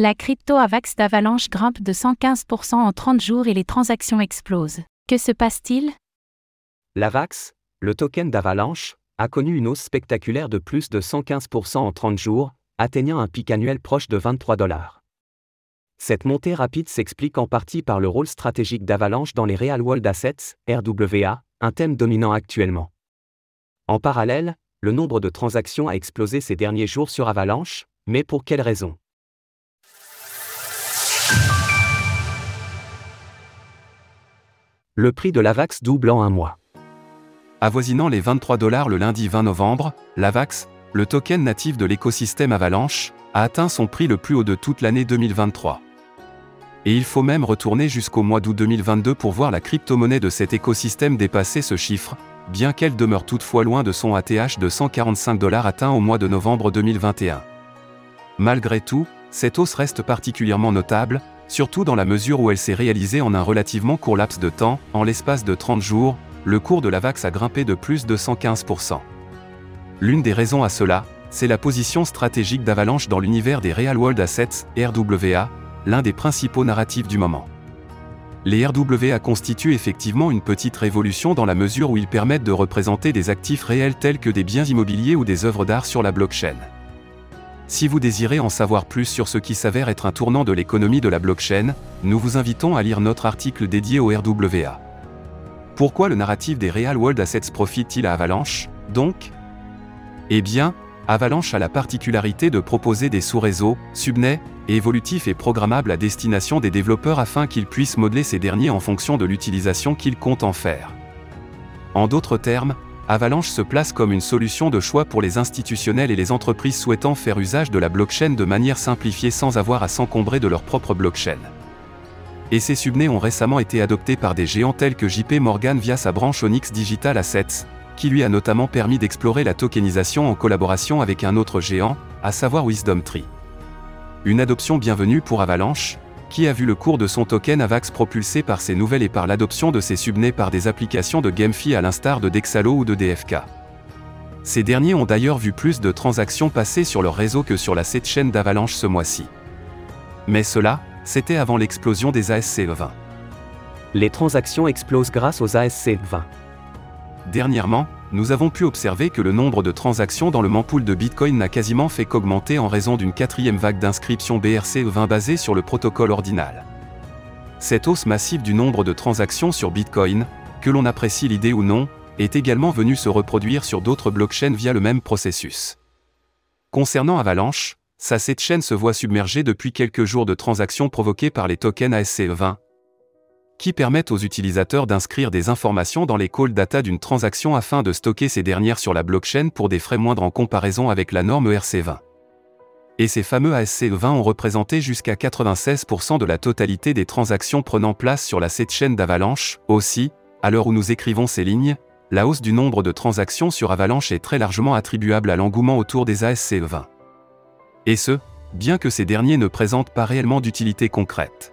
La crypto AVAX d'Avalanche grimpe de 115% en 30 jours et les transactions explosent. Que se passe-t-il? L'AVAX, le token d'Avalanche, a connu une hausse spectaculaire de plus de 115% en 30 jours, atteignant un pic annuel proche de 23 dollars. Cette montée rapide s'explique en partie par le rôle stratégique d'Avalanche dans les Real World Assets, RWA, un thème dominant actuellement. En parallèle, le nombre de transactions a explosé ces derniers jours sur Avalanche, mais pour quelles raisons Le prix de l'AVAX double en un mois. Avoisinant les 23 dollars le lundi 20 novembre, l'AVAX, le token natif de l'écosystème Avalanche, a atteint son prix le plus haut de toute l'année 2023. Et il faut même retourner jusqu'au mois d'août 2022 pour voir la crypto-monnaie de cet écosystème dépasser ce chiffre, bien qu'elle demeure toutefois loin de son ATH de 145 dollars atteint au mois de novembre 2021. Malgré tout, cette hausse reste particulièrement notable, surtout dans la mesure où elle s'est réalisée en un relativement court laps de temps, en l'espace de 30 jours, le cours de la VAX a grimpé de plus de 115%. L'une des raisons à cela, c'est la position stratégique d'Avalanche dans l'univers des Real World Assets, RWA, l'un des principaux narratifs du moment. Les RWA constituent effectivement une petite révolution dans la mesure où ils permettent de représenter des actifs réels tels que des biens immobiliers ou des œuvres d'art sur la blockchain. Si vous désirez en savoir plus sur ce qui s'avère être un tournant de l'économie de la blockchain, nous vous invitons à lire notre article dédié au RWA. Pourquoi le narratif des Real World Assets profite-t-il à Avalanche, donc? Eh bien, Avalanche a la particularité de proposer des sous-réseaux, subnets, évolutifs et programmables à destination des développeurs afin qu'ils puissent modeler ces derniers en fonction de l'utilisation qu'ils comptent en faire. En d'autres termes, Avalanche se place comme une solution de choix pour les institutionnels et les entreprises souhaitant faire usage de la blockchain de manière simplifiée sans avoir à s'encombrer de leur propre blockchain. Et ces subnets ont récemment été adoptés par des géants tels que JP Morgan via sa branche Onyx Digital Assets, qui lui a notamment permis d'explorer la tokenisation en collaboration avec un autre géant, à savoir Wisdom Tree. Une adoption bienvenue pour Avalanche, qui a vu le cours de son token AVAX propulsé par ces nouvelles et par l'adoption de ses subnets par des applications de GameFi à l'instar de Dexalo ou de DFK. Ces derniers ont d'ailleurs vu plus de transactions passer sur leur réseau que sur la chaîne d'Avalanche ce mois-ci. Mais cela, c'était avant l'explosion des ASC20. Les transactions explosent grâce aux ASC20. Dernièrement, nous avons pu observer que le nombre de transactions dans le mempool de Bitcoin n'a quasiment fait qu'augmenter en raison d'une quatrième vague d'inscriptions BRC20 basée sur le protocole ordinal. Cette hausse massive du nombre de transactions sur Bitcoin, que l'on apprécie l'idée ou non, est également venue se reproduire sur d'autres blockchains via le même processus. Concernant Avalanche, sa chaîne se voit submergée depuis quelques jours de transactions provoquées par les tokens ASC20, qui permettent aux utilisateurs d'inscrire des informations dans les call data d'une transaction afin de stocker ces dernières sur la blockchain pour des frais moindres en comparaison avec la norme ERC20. Et ces fameux ASC20 ont représenté jusqu'à 96% de la totalité des transactions prenant place sur la chaîne d'Avalanche. Aussi, à l'heure où nous écrivons ces lignes, la hausse du nombre de transactions sur Avalanche est très largement attribuable à l'engouement autour des ASC20. Et ce, bien que ces derniers ne présentent pas réellement d'utilité concrète.